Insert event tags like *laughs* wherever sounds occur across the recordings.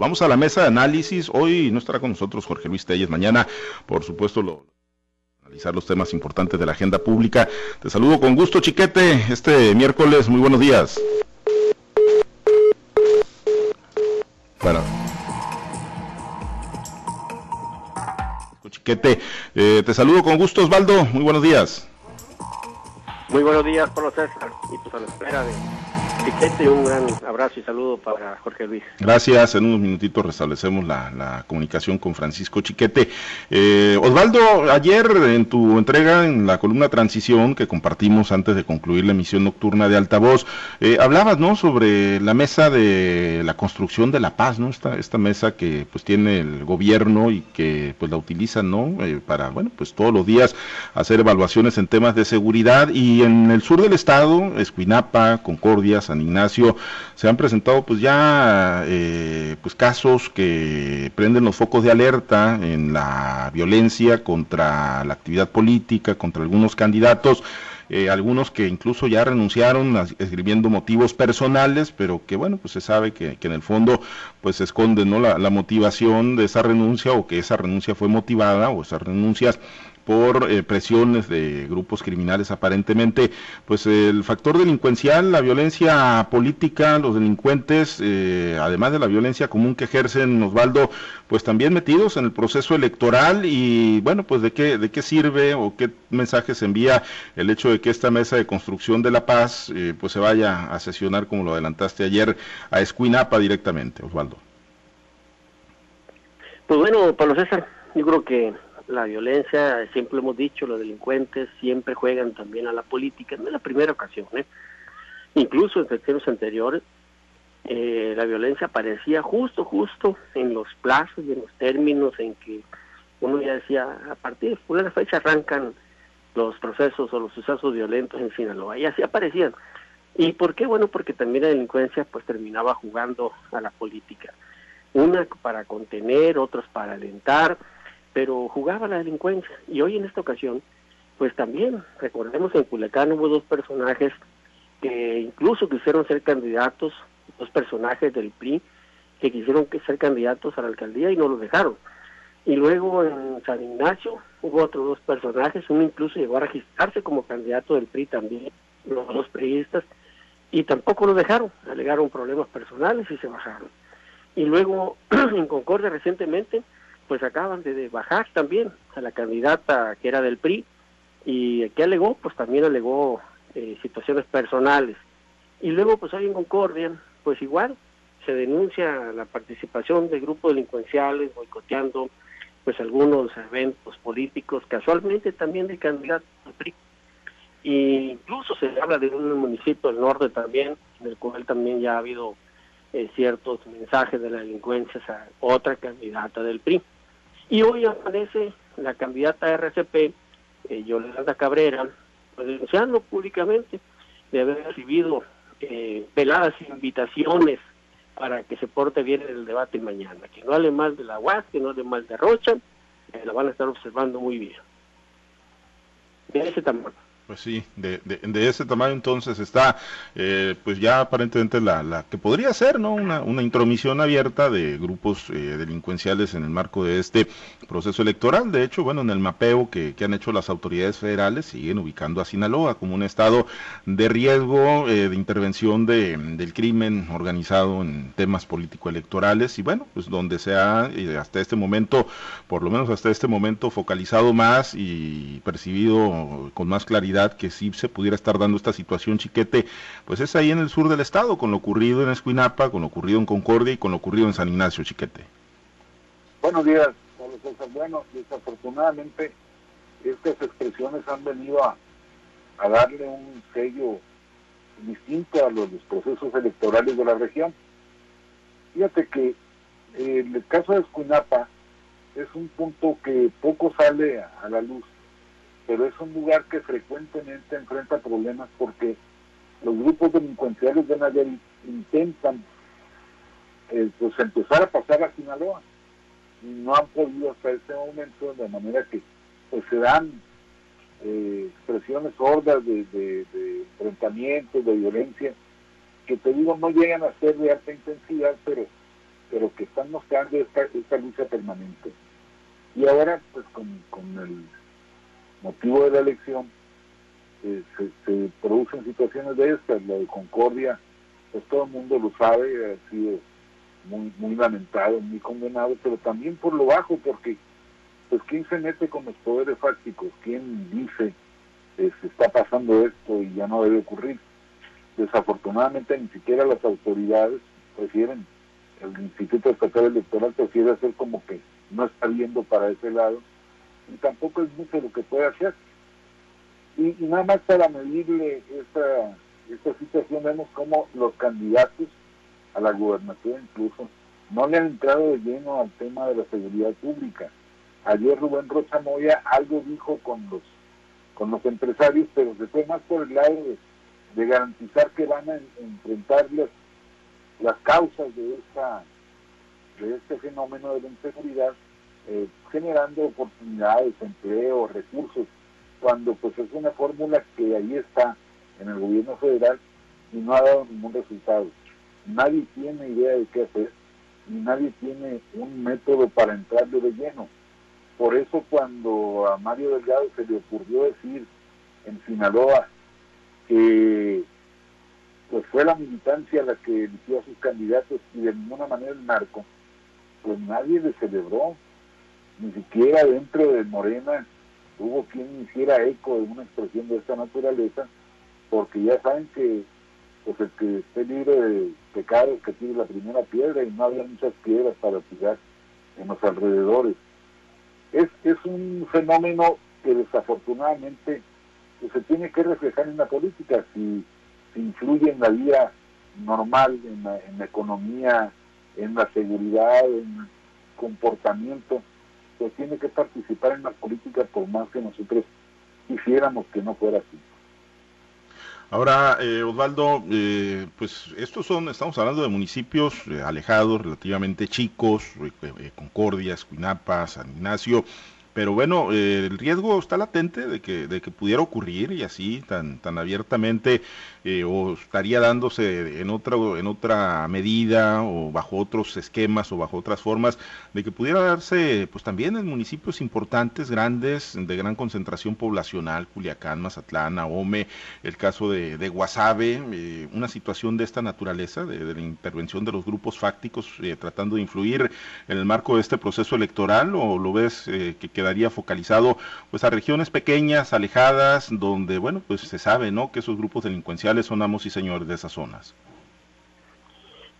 Vamos a la mesa de análisis. Hoy no estará con nosotros Jorge Luis Telles. Mañana, por supuesto, analizar los temas importantes de la agenda pública. Te saludo con gusto, Chiquete, este miércoles. Muy buenos días. Bueno. Chiquete, eh, te saludo con gusto, Osvaldo. Muy buenos días. Muy buenos días, Pablo César. Y pues a la espera de Chiquete, un gran abrazo y saludo para Jorge Luis. Gracias. En unos minutitos restablecemos la, comunicación con Francisco Chiquete. Eh, Osvaldo, ayer en tu entrega en la columna Transición que compartimos antes de concluir la emisión nocturna de Altavoz, eh, hablabas, ¿no? Sobre la mesa de la construcción de la paz, ¿no? Esta, esta mesa que pues tiene el gobierno y que pues la utilizan, ¿no? Eh, para, bueno, pues todos los días hacer evaluaciones en temas de seguridad y en el sur del estado, Escuinapa, Concordia, San Ignacio, se han presentado pues ya eh, pues casos que prenden los focos de alerta en la violencia contra la actividad política, contra algunos candidatos. Eh, algunos que incluso ya renunciaron escribiendo motivos personales, pero que bueno, pues se sabe que, en el fondo pues se esconde ¿no? la, la motivación de esa renuncia o que esa renuncia fue motivada o esas renuncias por eh, presiones de grupos criminales aparentemente, pues el factor delincuencial, la violencia política, los delincuentes, eh, además de la violencia común que ejercen Osvaldo, pues también metidos en el proceso electoral y bueno, pues de qué, de qué sirve o qué mensajes envía el hecho de que esta mesa de construcción de la paz eh, pues se vaya a sesionar, como lo adelantaste ayer, a Escuinapa directamente, Osvaldo. Pues bueno, Pablo César, yo creo que la violencia, siempre hemos dicho, los delincuentes siempre juegan también a la política, no es la primera ocasión, ¿eh? incluso en sexenios anteriores, eh, la violencia aparecía justo, justo en los plazos y en los términos en que uno ya decía, a partir de una fecha arrancan los procesos o los sucesos violentos en Sinaloa, y así aparecían. ¿Y por qué? Bueno, porque también la delincuencia pues terminaba jugando a la política. Una para contener, otros para alentar, pero jugaba la delincuencia. Y hoy en esta ocasión, pues también, recordemos en Culiacán hubo dos personajes que incluso quisieron ser candidatos, dos personajes del PRI, que quisieron ser candidatos a la alcaldía y no lo dejaron. Y luego en San Ignacio hubo otros dos personajes, uno incluso llegó a registrarse como candidato del PRI también, los dos priistas, y tampoco lo dejaron, alegaron problemas personales y se bajaron. Y luego *clears throat* en Concordia recientemente pues acaban de bajar también a la candidata que era del PRI y que alegó, pues también alegó eh, situaciones personales. Y luego pues hay en Concordia, pues igual se denuncia la participación de grupos delincuenciales boicoteando pues algunos eventos políticos, casualmente también de candidato del PRI. E incluso se habla de un municipio del norte también, en el cual también ya ha habido eh, ciertos mensajes de la delincuencia a otra candidata del PRI. Y hoy aparece la candidata RCP, eh, Yolanda Cabrera, pues, denunciando públicamente de haber recibido eh, veladas invitaciones para que se porte bien en el debate mañana, que no hable mal de la UAS, que no hable mal de Rocha, eh, la van a estar observando muy bien. De ese tamaño. Pues sí, de, de, ese tamaño entonces está, eh, pues ya aparentemente la, la, que podría ser, ¿no? Una, una intromisión abierta de grupos eh, delincuenciales en el marco de este proceso electoral. De hecho, bueno, en el mapeo que, que han hecho las autoridades federales siguen ubicando a Sinaloa como un estado de riesgo eh, de intervención de, del crimen organizado en temas político-electorales y bueno, pues donde se ha hasta este momento, por lo menos hasta este momento, focalizado más y percibido con más claridad que sí se pudiera estar dando esta situación chiquete, pues es ahí en el sur del estado, con lo ocurrido en Escuinapa, con lo ocurrido en Concordia y con lo ocurrido en San Ignacio, chiquete. Buenos días, Bueno, desafortunadamente estas expresiones han venido a, darle un sello distinto a los, procesos electorales de la región. Fíjate que el caso de Escuinapa es un punto que poco sale a la luz pero es un lugar que frecuentemente enfrenta problemas porque los grupos delincuenciales de Nayarit intentan eh, pues empezar a pasar a Sinaloa y no han podido hasta este momento de manera que pues se dan eh, expresiones sordas de, de, enfrentamientos, de violencia, que te digo no llegan a ser de alta intensidad, pero pero que están mostrando esta, esta lucha permanente. Y ahora, pues con, el motivo de la elección, eh, se, producen situaciones de estas, la de Concordia, pues todo el mundo lo sabe, ha sido muy, muy lamentado, muy condenado, pero también por lo bajo, porque pues quién se mete con los poderes fácticos, quién dice que se está pasando esto y ya no debe ocurrir. Desafortunadamente ni siquiera las autoridades prefieren, el Instituto Estatal Electoral prefiere hacer como que no está viendo para ese lado y tampoco es mucho lo que puede hacer. Y, nada más para medirle esta, esta situación vemos como los candidatos a la gubernatura incluso no le han entrado de lleno al tema de la seguridad pública. Ayer Rubén Rocha Moya algo dijo con los con los empresarios, pero se fue más por el lado de, garantizar que van a enfrentar las, causas de esta de este fenómeno de la inseguridad, eh, generando oportunidades, empleo, recursos, cuando pues es una fórmula que ahí está en el gobierno federal y no ha dado ningún resultado. Nadie tiene idea de qué hacer y nadie tiene un método para entrarle de lleno. Por eso cuando a Mario Delgado se le ocurrió decir en Sinaloa que pues fue la militancia la que eligió a sus candidatos y de ninguna manera el narco, pues nadie le celebró, ni siquiera dentro de Morena hubo quien hiciera eco de una expresión de esta naturaleza, porque ya saben que pues el que esté libre de pecado que tiene la primera piedra y no había muchas piedras para tirar en los alrededores. Es, es un fenómeno que desafortunadamente pues, se tiene que reflejar en la política, si, influye en la vida normal, en la, en la economía, en la seguridad, en el comportamiento, tiene que participar en la política por más que nosotros quisiéramos que no fuera así. Ahora, eh, Osvaldo, eh, pues estos son, estamos hablando de municipios eh, alejados, relativamente chicos, Concordia, Escuinapa, San Ignacio, pero bueno, el riesgo está latente de que, de que pudiera ocurrir y así tan, tan abiertamente eh, o estaría dándose en otra, en otra medida o bajo otros esquemas o bajo otras formas de que pudiera darse pues también en municipios importantes, grandes, de gran concentración poblacional, Culiacán, Mazatlán, Ahome, el caso de, de Guasave, eh, una situación de esta naturaleza, de, la intervención de los grupos fácticos eh, tratando de influir en el marco de este proceso electoral o lo ves que quedaría focalizado pues a regiones pequeñas, alejadas, donde bueno pues se sabe no que esos grupos delincuenciales son amos y señores de esas zonas?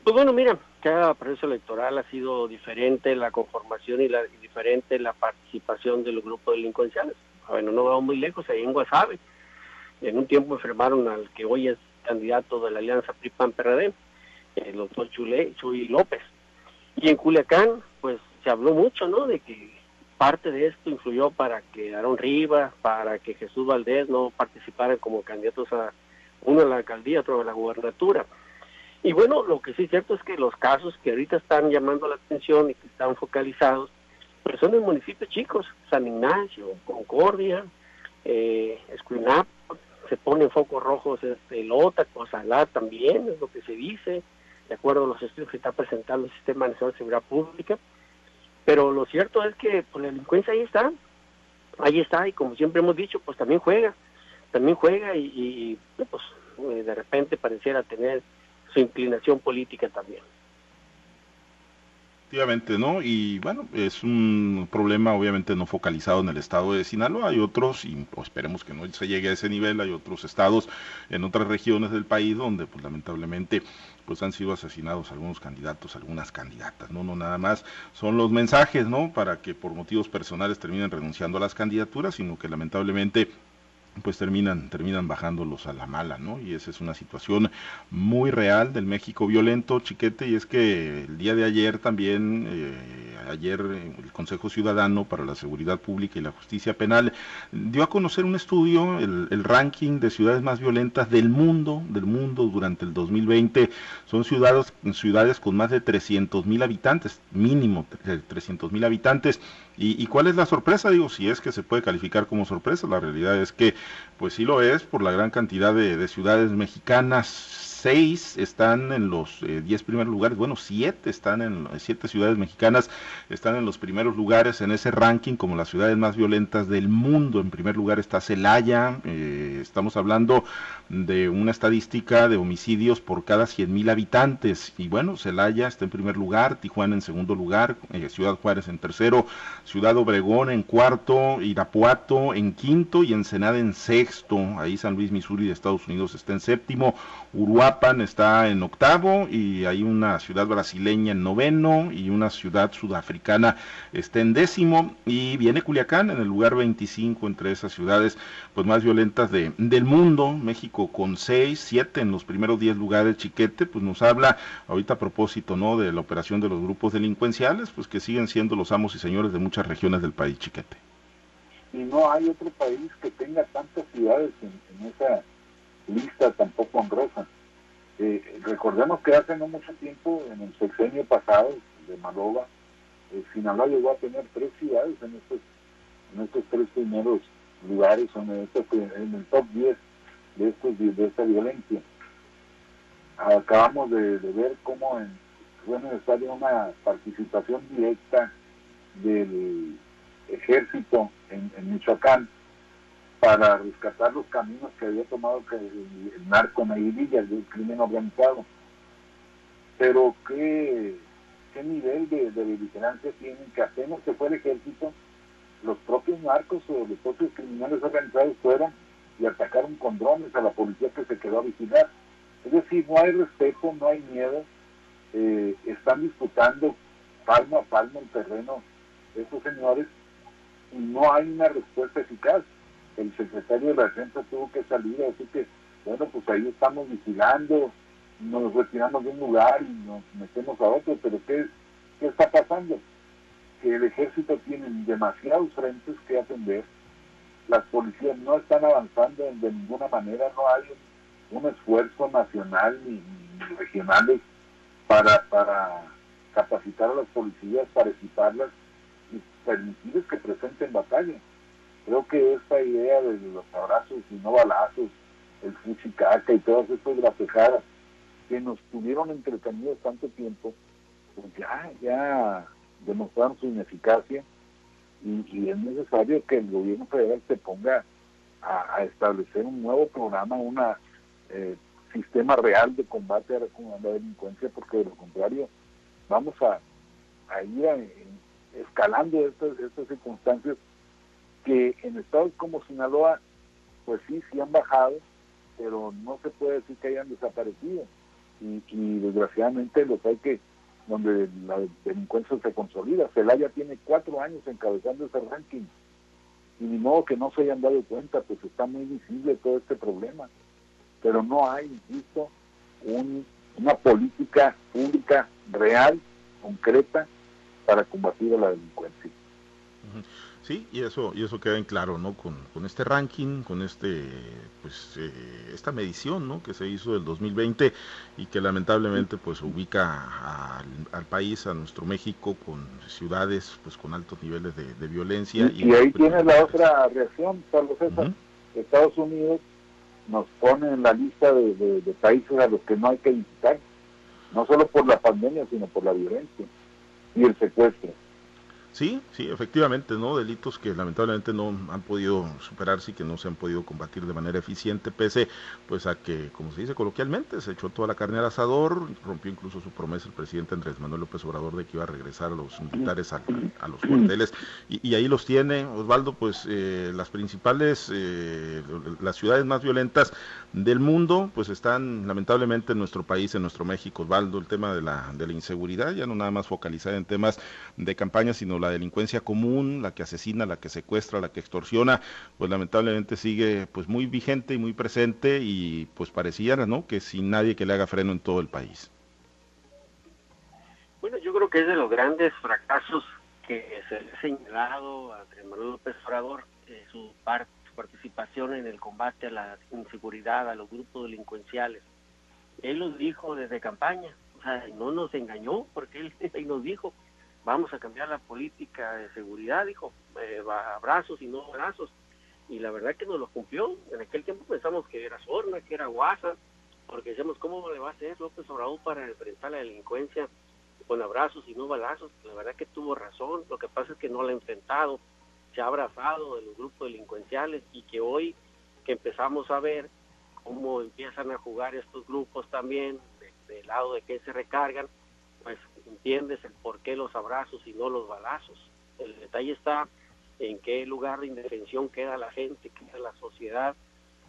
Pues bueno, mira, cada proceso electoral ha sido diferente la conformación y, la, diferente la participación de los grupos delincuenciales. Bueno, no vamos muy lejos, ahí en Guasave. En un tiempo enfermaron al que hoy es candidato de la alianza PRI-PAN-PRD, el doctor Chule, Chuy López. Y en Culiacán, pues se habló mucho, ¿no? De que parte de esto influyó para que Aaron Rivas, para que Jesús Valdés no participaran como candidatos a uno en la alcaldía, otro en la gubernatura. Y bueno, lo que sí es cierto es que los casos que ahorita están llamando la atención y que están focalizados, pues son en municipios chicos, San Ignacio, Concordia, eh, Escuinap, se ponen focos rojos este, Lota, Cosalá también, es lo que se dice, de acuerdo a los estudios que está presentando el Sistema Nacional de Seguridad Pública. Pero lo cierto es que pues, la delincuencia ahí está, ahí está, y como siempre hemos dicho, pues también juega también juega y, pues eh, de repente pareciera tener su inclinación política también. Efectivamente, ¿no? Y bueno, es un problema obviamente no focalizado en el estado de Sinaloa, hay otros, y pues, esperemos que no se llegue a ese nivel, hay otros estados en otras regiones del país donde pues lamentablemente pues han sido asesinados algunos candidatos, algunas candidatas, no, no nada más son los mensajes, ¿no? Para que por motivos personales terminen renunciando a las candidaturas, sino que lamentablemente pues terminan, terminan bajándolos a la mala, ¿no? Y esa es una situación muy real del México violento, chiquete, y es que el día de ayer también, eh, ayer el Consejo Ciudadano para la Seguridad Pública y la Justicia Penal dio a conocer un estudio, el, el ranking de ciudades más violentas del mundo, del mundo durante el 2020, son ciudades, ciudades con más de 300 mil habitantes, mínimo 300 mil habitantes, ¿Y, cuál es la sorpresa? Digo, si es que se puede calificar como sorpresa, la realidad es que, pues sí lo es, por la gran cantidad de, ciudades mexicanas, seis están en los eh, diez primeros lugares, bueno, siete están en siete ciudades mexicanas están en los primeros lugares en ese ranking como las ciudades más violentas del mundo. En primer lugar está Celaya, eh, estamos hablando de una estadística de homicidios por cada cien mil habitantes y bueno, Celaya está en primer lugar, Tijuana en segundo lugar, eh, Ciudad Juárez en tercero, Ciudad Obregón en cuarto, Irapuato en quinto y Ensenada en sexto. Ahí San Luis, Missouri de Estados Unidos está en séptimo, Uruapan está en octavo y hay una ciudad brasileña en noveno y una ciudad sudafricana está en décimo. Y viene Culiacán en el lugar 25 entre esas ciudades pues más violentas de, del mundo, México con seis, siete en los primeros diez lugares, Chiquete, pues nos habla ahorita a propósito no de la operación de los grupos delincuenciales, pues que siguen siendo los amos y señores de muchas regiones del país, Chiquete. Y no hay otro país que tenga tantas ciudades en esa lista tampoco honrosa. Eh, recordemos que hace no mucho tiempo, en el sexenio pasado de Maloba, eh, Sinaloa llegó a tener tres ciudades en estos, en estos tres primeros lugares, en, en el top 10 de, estos, de esta violencia. Acabamos de, ver cómo en, fue necesaria una participación directa del ejército en Michoacán para rescatar los caminos que había tomado el, narco Nairilla, el crimen organizado. Pero qué, qué nivel de, vigilancia tienen, que apenas que fue el ejército, los propios narcos o los propios criminales organizados fueron y atacaron con drones a la policía que se quedó a vigilar. Es decir, no hay respeto, no hay miedo, eh, están disputando palmo a palmo el terreno estos señores y no hay una respuesta eficaz el secretario de la defensa tuvo que salir a decir que, bueno, pues ahí estamos vigilando, nos retiramos de un lugar y nos metemos a otro, pero ¿qué, qué está pasando? Que el ejército tiene demasiados frentes que atender, las policías no están avanzando de ninguna manera, no hay un, esfuerzo nacional ni, regionales para, para capacitar a las policías, para equiparlas y permitirles que presenten batalla Creo que esta idea de los abrazos y no balazos, el fuchicaca y todas estas grapejadas que nos tuvieron entretenidos tanto tiempo, pues ya, ya demostraron su ineficacia y, es necesario que el gobierno federal se ponga a, establecer un nuevo programa, un eh, sistema real de combate a la, delincuencia, porque de lo contrario vamos a, ir escalando estas, estas circunstancias que en estados como Sinaloa, pues sí, sí han bajado, pero no se puede decir que hayan desaparecido. Y, desgraciadamente los hay que, donde la delincuencia se consolida. Celaya tiene cuatro años encabezando ese ranking. Y ni modo que no se hayan dado cuenta, pues está muy visible todo este problema. Pero no hay, insisto, una política pública real, concreta, para combatir a la delincuencia. Sí, y eso, y eso queda en claro, ¿no? Con, este ranking, con este, pues, eh, esta medición, ¿no? Que se hizo del 2020 y que lamentablemente, pues, ubica al, país, a nuestro México, con ciudades, pues, con altos niveles de, violencia. Y, ahí tienes la otra reacción, Carlos César. Estados Unidos nos pone en la lista de, de países a los que no hay que visitar, no solo por la pandemia, sino por la violencia y el secuestro. Sí, sí, efectivamente, ¿no? Delitos que lamentablemente no han podido superarse y que no se han podido combatir de manera eficiente, pese pues a que, como se dice coloquialmente, se echó toda la carne al asador, rompió incluso su promesa el presidente Andrés Manuel López Obrador de que iba a regresar a los militares a, los cuarteles, y, ahí los tiene, Osvaldo, pues eh, las principales, eh, las ciudades más violentas del mundo, pues están lamentablemente en nuestro país, en nuestro México, Osvaldo, el tema de la, de la inseguridad, ya no nada más focalizada en temas de campaña, sino la delincuencia común, la que asesina, la que secuestra, la que extorsiona, pues lamentablemente sigue pues muy vigente y muy presente y pues pareciera, ¿no? Que sin nadie que le haga freno en todo el país. Bueno, yo creo que es de los grandes fracasos que se ha señalado a Manuel López Obrador, eh, su, su participación en el combate a la inseguridad, a los grupos delincuenciales. Él los dijo desde campaña, o sea, no nos engañó porque él *laughs* nos dijo, vamos a cambiar la política de seguridad, dijo, eh, abrazos y no abrazos. Y la verdad que nos lo cumplió. En aquel tiempo pensamos que era Sorna, que era Guasa, porque decíamos, ¿cómo le va a hacer López Obrador para enfrentar la delincuencia con abrazos y no balazos? La verdad que tuvo razón, lo que pasa es que no la ha enfrentado, se ha abrazado de los grupos delincuenciales y que hoy que empezamos a ver cómo empiezan a jugar estos grupos también, del lado de que se recargan, pues entiendes el por qué los abrazos y no los balazos. El detalle está en qué lugar de indefensión queda la gente, queda la sociedad,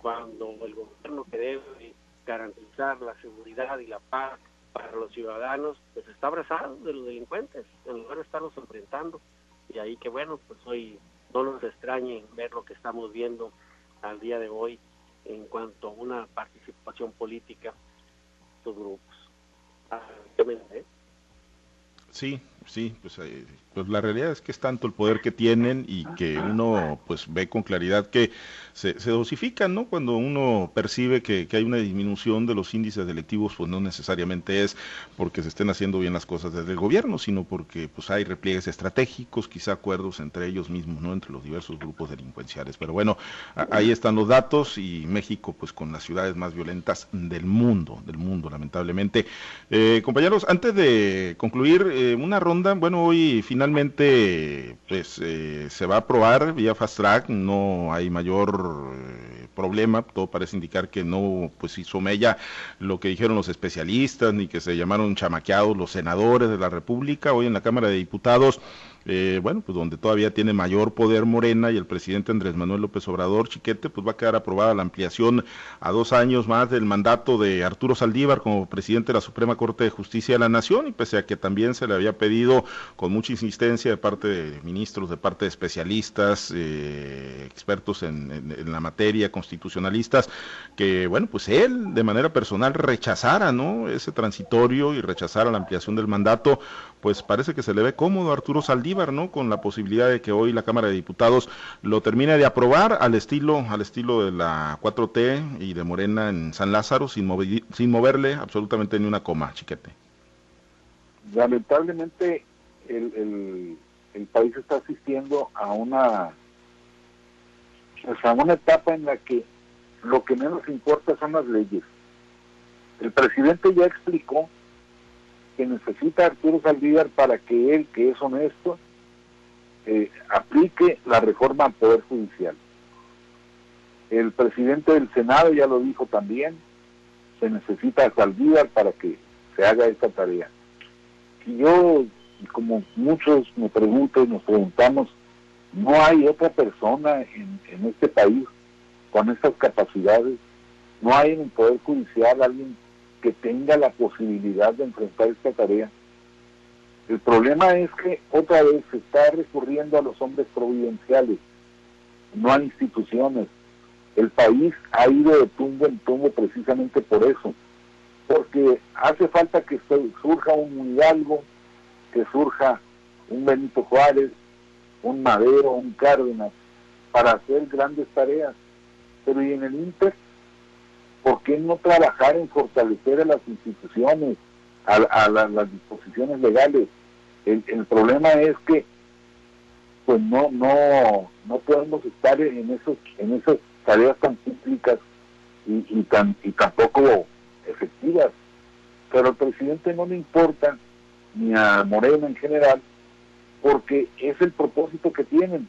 cuando el gobierno que debe garantizar la seguridad y la paz para los ciudadanos, pues está abrazado de los delincuentes, en lugar de estarlos enfrentando. Y ahí que bueno, pues hoy no nos extrañe ver lo que estamos viendo al día de hoy en cuanto a una participación política de estos grupos. Ah, sí, sí, pues, eh, pues la realidad es que es tanto el poder que tienen y que uno pues ve con claridad que se, dosifican, ¿no? Cuando uno percibe que, hay una disminución de los índices delictivos, pues no necesariamente es porque se estén haciendo bien las cosas desde el gobierno, sino porque pues hay repliegues estratégicos, quizá acuerdos entre ellos mismos, ¿no? Entre los diversos grupos delincuenciales. Pero bueno, ahí están los datos y México pues con las ciudades más violentas del mundo, del mundo, lamentablemente. Eh, compañeros, antes de concluir eh, una ronda, bueno, hoy finalmente pues eh, se va a aprobar vía fast track, no hay mayor eh, problema, todo parece indicar que no pues hizo mella lo que dijeron los especialistas, ni que se llamaron chamaqueados los senadores de la República, hoy en la Cámara de Diputados eh, bueno, pues donde todavía tiene mayor poder Morena y el presidente Andrés Manuel López Obrador, Chiquete, pues va a quedar aprobada la ampliación a dos años más del mandato de Arturo Saldívar como presidente de la Suprema Corte de Justicia de la Nación, y pese a que también se le había pedido con mucha insistencia de parte de ministros, de parte de especialistas, eh, expertos en, en, la materia, constitucionalistas, que, bueno, pues él de manera personal rechazara, ¿no? Ese transitorio y rechazara la ampliación del mandato, pues parece que se le ve cómodo a Arturo Saldívar, ¿no? Con la posibilidad de que hoy la Cámara de Diputados lo termine de aprobar al estilo, al estilo de la 4T y de Morena en San Lázaro, sin, sin moverle absolutamente ni una coma, chiquete. Lamentablemente el, el, país está asistiendo a una, a una etapa en la que lo que menos importa son las leyes. El presidente ya explicó que necesita Arturo Saldívar para que él, que es honesto, eh, aplique la reforma al Poder Judicial. El presidente del Senado ya lo dijo también, se necesita a para que se haga esta tarea. Y yo, como muchos me pregunto y nos preguntamos, no hay otra persona en, en este país con estas capacidades, no hay en el Poder Judicial alguien que tenga la posibilidad de enfrentar esta tarea. El problema es que otra vez se está recurriendo a los hombres providenciales, no a instituciones. El país ha ido de tumbo en tumbo precisamente por eso, porque hace falta que surja un Hidalgo, que surja un Benito Juárez, un Madero, un Cárdenas, para hacer grandes tareas. Pero y en el Inter ¿por qué no trabajar en fortalecer a las instituciones, a, las disposiciones legales? El, problema es que pues no no no podemos estar en esos en esas tareas tan cíclicas y, tan y tampoco efectivas pero al presidente no le importa ni a Moreno en general porque es el propósito que tienen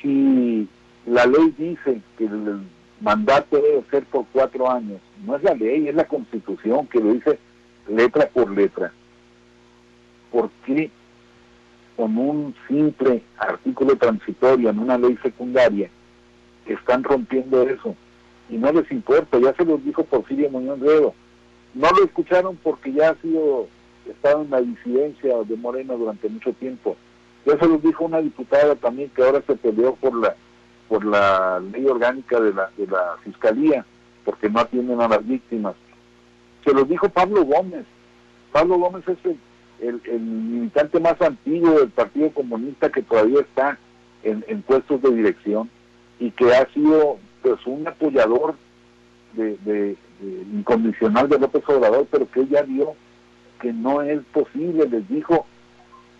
si la ley dice que el, mandato debe ser por cuatro años. No es la ley, es la constitución que lo dice letra por letra. ¿Por qué con un simple artículo transitorio en una ley secundaria están rompiendo eso? Y no les importa, ya se los dijo Porfirio Muñoz Ledo. No lo escucharon porque ya ha sido, estado en la disidencia de Moreno durante mucho tiempo. Ya se los dijo una diputada también que ahora se peleó por la por la ley orgánica de la, de la Fiscalía, porque no atienden a las víctimas. Se lo dijo Pablo Gómez. Pablo Gómez es el, militante más antiguo del Partido Comunista que todavía está en, puestos de dirección y que ha sido pues un apoyador de, de, incondicional de López Obrador, pero que ella vio que no es posible, les dijo,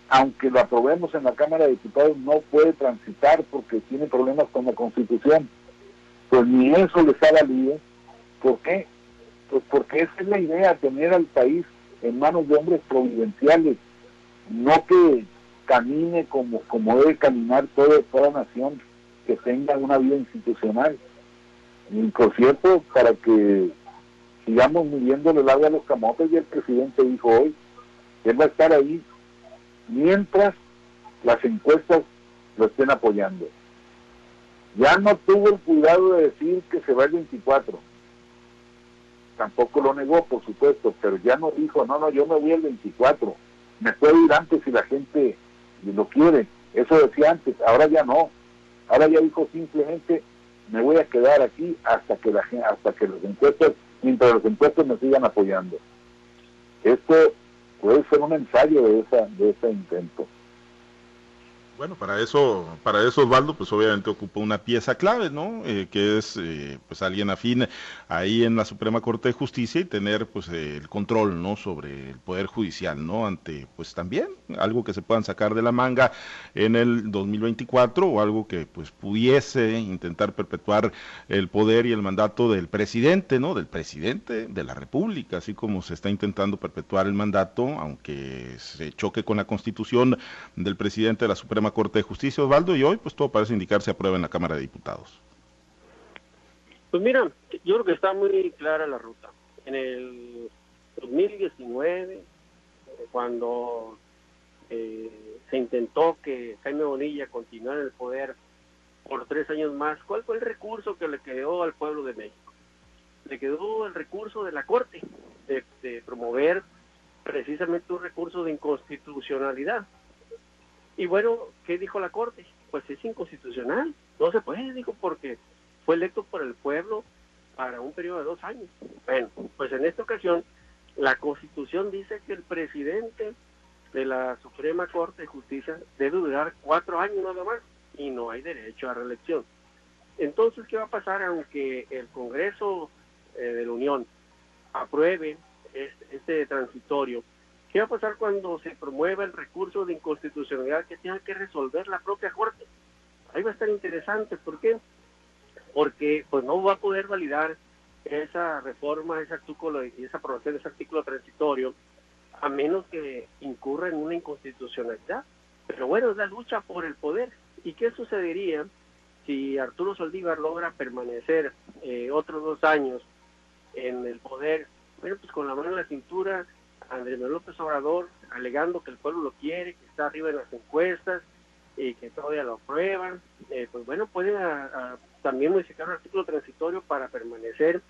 aunque lo aprobemos en la Cámara de Diputados, no puede transitar porque tiene problemas con la Constitución. Pues ni eso les ha valido. ¿Por qué? Pues porque esa es la idea, tener al país en manos de hombres providenciales, no que camine como, como debe caminar toda, toda nación que tenga una vida institucional. Y por cierto, para que sigamos midiéndole el agua a los camotes, y el presidente dijo hoy él va a estar ahí mientras las encuestas lo estén apoyando. Ya no tuvo el cuidado de decir que se va el 24. Tampoco lo negó, por supuesto, pero ya no dijo, no, no, yo me voy el 24. Me puedo ir antes si la gente lo quiere. Eso decía antes, ahora ya no. Ahora ya dijo simplemente, me voy a quedar aquí hasta que la hasta que los encuestas, mientras los encuestos me sigan apoyando. Esto puede ser un ensayo de esa de ese intento. Bueno, para eso, para eso Osvaldo, pues obviamente ocupa una pieza clave, ¿no? Eh, que es, eh, pues alguien afín ahí en la Suprema Corte de Justicia y tener, pues, el control, ¿no? Sobre el poder judicial, ¿no? Ante, pues, también algo que se puedan sacar de la manga en el 2024 o algo que, pues, pudiese intentar perpetuar el poder y el mandato del presidente, ¿no? Del presidente de la República, así como se está intentando perpetuar el mandato, aunque se choque con la Constitución del presidente de la Suprema Corte de Justicia, Osvaldo, y hoy pues todo parece indicarse a prueba en la Cámara de Diputados. Pues mira, yo creo que está muy clara la ruta. En el 2019, cuando eh, se intentó que Jaime Bonilla continuara en el poder por tres años más, ¿cuál fue el recurso que le quedó al pueblo de México? Le quedó el recurso de la Corte, de promover precisamente un recurso de inconstitucionalidad. Y bueno, ¿qué dijo la Corte? Pues es inconstitucional, no se puede, dijo, porque fue electo por el pueblo para un periodo de dos años. Bueno, pues en esta ocasión la Constitución dice que el presidente de la Suprema Corte de Justicia debe durar cuatro años nada más y no hay derecho a reelección. Entonces, ¿qué va a pasar aunque el Congreso eh, de la Unión apruebe este, este transitorio? ¿Qué va a pasar cuando se promueva el recurso de inconstitucionalidad que tenga que resolver la propia Corte? Ahí va a estar interesante. ¿Por qué? Porque pues no va a poder validar esa reforma, ese artículo y esa aprobación de ese artículo transitorio a menos que incurra en una inconstitucionalidad. Pero bueno, es la lucha por el poder. ¿Y qué sucedería si Arturo Saldívar logra permanecer eh, otros dos años en el poder? Bueno, pues con la mano en la cintura Andrés López Obrador alegando que el pueblo lo quiere, que está arriba en las encuestas y que todavía lo aprueban, eh, pues bueno, pueden también modificar un artículo transitorio para permanecer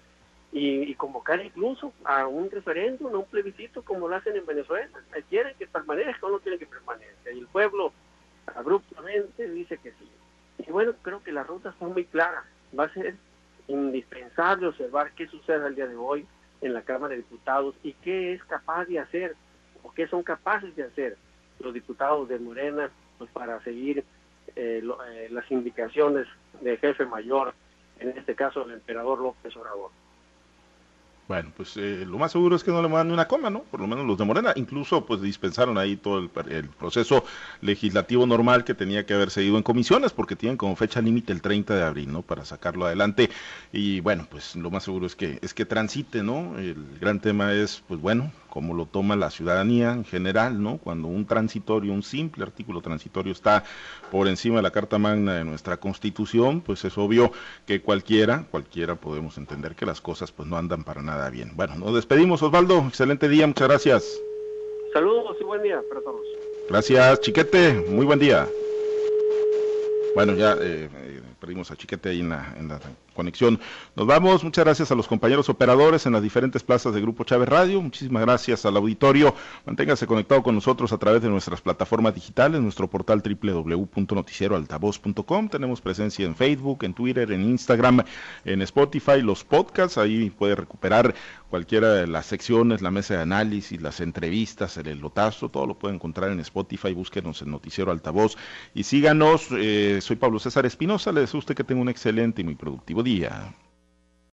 y, convocar incluso a un referéndum, a un plebiscito como lo hacen en Venezuela. Quieren que permanezca o no quieren que permanezca. Y el pueblo abruptamente dice que sí. Y bueno, creo que la ruta está muy clara. Va a ser indispensable observar qué sucede al día de hoy en la Cámara de Diputados y qué es capaz de hacer o qué son capaces de hacer los diputados de Morena pues para seguir eh, eh, las indicaciones del jefe mayor, en este caso el emperador López Obrador. Bueno, pues eh, lo más seguro es que no le ni una coma, ¿no? Por lo menos los de Morena. Incluso, pues dispensaron ahí todo el, proceso legislativo normal que tenía que haber seguido en comisiones, porque tienen como fecha límite el 30 de abril, ¿no? Para sacarlo adelante. Y bueno, pues lo más seguro es que es que transite, ¿no? El gran tema es, pues bueno, como lo toma la ciudadanía en general, ¿no? Cuando un transitorio, un simple artículo transitorio está por encima de la Carta Magna de nuestra Constitución, pues es obvio que cualquiera, cualquiera podemos entender que las cosas pues no andan para nada bien. Bueno, nos despedimos, Osvaldo, excelente día, muchas gracias. Saludos y buen día para todos. Gracias, Chiquete, muy buen día. Bueno, ya eh, eh, perdimos a Chiquete ahí en la, en la conexión. Nos vamos, muchas gracias a los compañeros operadores en las diferentes plazas de Grupo Chávez Radio, muchísimas gracias al auditorio, manténgase conectado con nosotros a través de nuestras plataformas digitales, nuestro portal www.noticieroaltavoz.com, tenemos presencia en Facebook, en Twitter, en Instagram, en Spotify, los podcasts, ahí puede recuperar cualquiera de las secciones, la mesa de análisis, las entrevistas, el lotazo, todo lo puede encontrar en Spotify, búsquenos en Noticiero Altavoz. Y síganos, eh, soy Pablo César Espinosa, le deseo que tenga un excelente y muy productivo día.